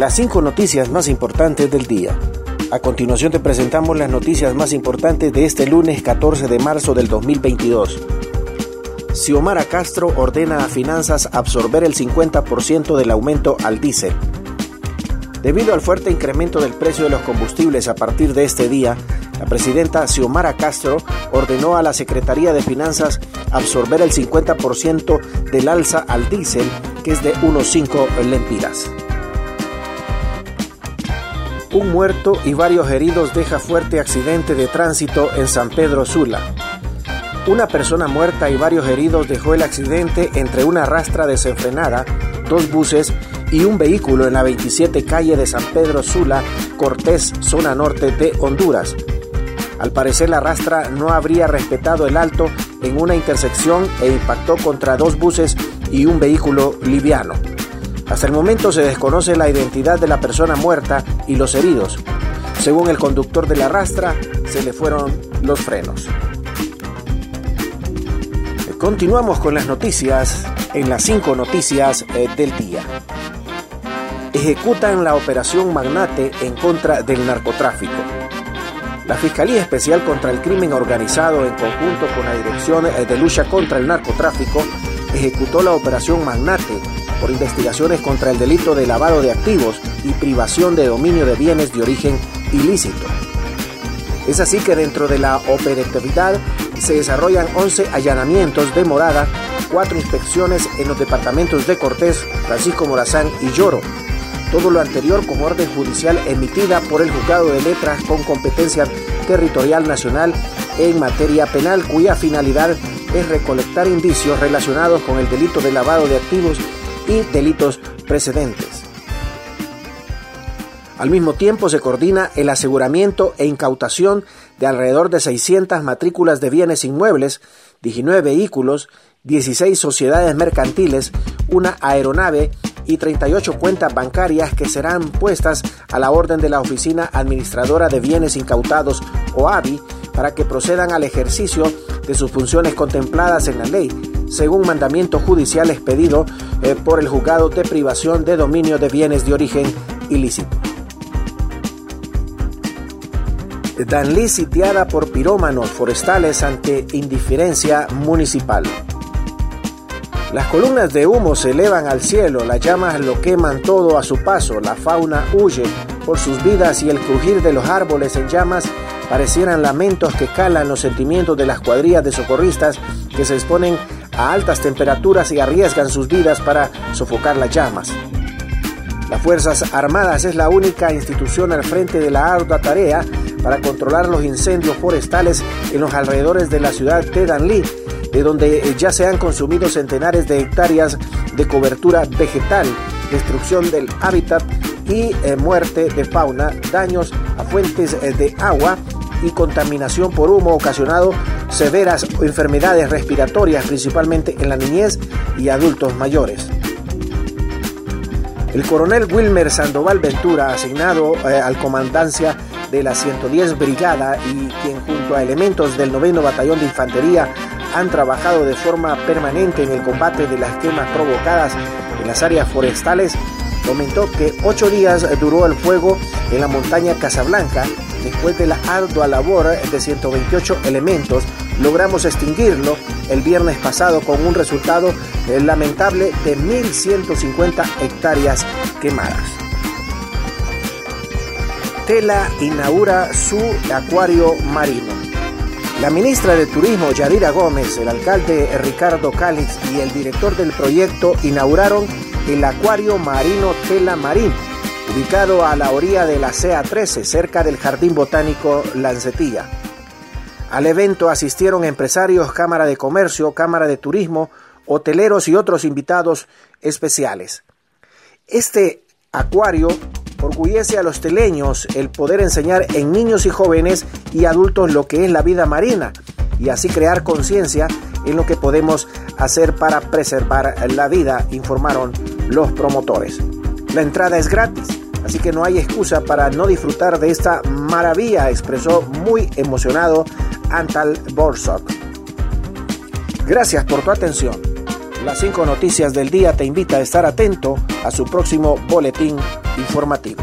las cinco noticias más importantes del día. A continuación te presentamos las noticias más importantes de este lunes 14 de marzo del 2022. Xiomara Castro ordena a Finanzas absorber el 50% del aumento al diésel. Debido al fuerte incremento del precio de los combustibles a partir de este día, la presidenta Xiomara Castro ordenó a la Secretaría de Finanzas absorber el 50% del alza al diésel, que es de unos 5 lempiras. Un muerto y varios heridos deja fuerte accidente de tránsito en San Pedro Sula. Una persona muerta y varios heridos dejó el accidente entre una rastra desenfrenada, dos buses y un vehículo en la 27 calle de San Pedro Sula, Cortés, zona norte de Honduras. Al parecer la rastra no habría respetado el alto en una intersección e impactó contra dos buses y un vehículo liviano. Hasta el momento se desconoce la identidad de la persona muerta y los heridos. Según el conductor de la rastra, se le fueron los frenos. Continuamos con las noticias en las cinco noticias eh, del día ejecutan la operación Magnate en contra del narcotráfico. La Fiscalía Especial contra el Crimen Organizado, en conjunto con la Dirección de Lucha contra el Narcotráfico, ejecutó la operación Magnate investigaciones contra el delito de lavado de activos y privación de dominio de bienes de origen ilícito. Es así que dentro de la operatividad se desarrollan 11 allanamientos de morada, 4 inspecciones en los departamentos de Cortés, Francisco Morazán y Lloro, todo lo anterior con orden judicial emitida por el Juzgado de Letras con competencia territorial nacional en materia penal, cuya finalidad es recolectar indicios relacionados con el delito de lavado de activos y delitos precedentes. Al mismo tiempo se coordina el aseguramiento e incautación de alrededor de 600 matrículas de bienes inmuebles, 19 vehículos, 16 sociedades mercantiles, una aeronave y 38 cuentas bancarias que serán puestas a la orden de la Oficina Administradora de Bienes Incautados o ABI para que procedan al ejercicio de sus funciones contempladas en la ley, según mandamiento judicial expedido eh, por el Juzgado de Privación de Dominio de Bienes de Origen Ilícito. Danlí sitiada por pirómanos forestales ante indiferencia municipal. Las columnas de humo se elevan al cielo, las llamas lo queman todo a su paso, la fauna huye por sus vidas y el crujir de los árboles en llamas parecieran lamentos que calan los sentimientos de las cuadrillas de socorristas que se exponen a altas temperaturas y arriesgan sus vidas para sofocar las llamas. Las Fuerzas Armadas es la única institución al frente de la ardua tarea para controlar los incendios forestales en los alrededores de la ciudad de Danlí de donde ya se han consumido centenares de hectáreas de cobertura vegetal, destrucción del hábitat y eh, muerte de fauna, daños a fuentes eh, de agua y contaminación por humo ocasionado severas enfermedades respiratorias, principalmente en la niñez y adultos mayores. El coronel Wilmer Sandoval Ventura, asignado al comandancia de la 110 Brigada y quien junto a elementos del 9 Batallón de Infantería han trabajado de forma permanente en el combate de las quemas provocadas en las áreas forestales, comentó que ocho días duró el fuego en la montaña Casablanca. Después de la ardua labor de 128 elementos, logramos extinguirlo el viernes pasado con un resultado lamentable de 1.150 hectáreas quemadas. Tela inaugura su acuario marino. La ministra de Turismo, Yadira Gómez, el alcalde Ricardo Cálix y el director del proyecto inauguraron el acuario marino Tela Marín, ubicado a la orilla de la CA 13, cerca del Jardín Botánico Lancetilla. Al evento asistieron empresarios, Cámara de Comercio, Cámara de Turismo, hoteleros y otros invitados especiales. Este acuario Orgullece a los teleños el poder enseñar en niños y jóvenes y adultos lo que es la vida marina y así crear conciencia en lo que podemos hacer para preservar la vida, informaron los promotores. La entrada es gratis, así que no hay excusa para no disfrutar de esta maravilla, expresó muy emocionado Antal Borsok. Gracias por tu atención. Las cinco noticias del día te invita a estar atento a su próximo boletín informativo.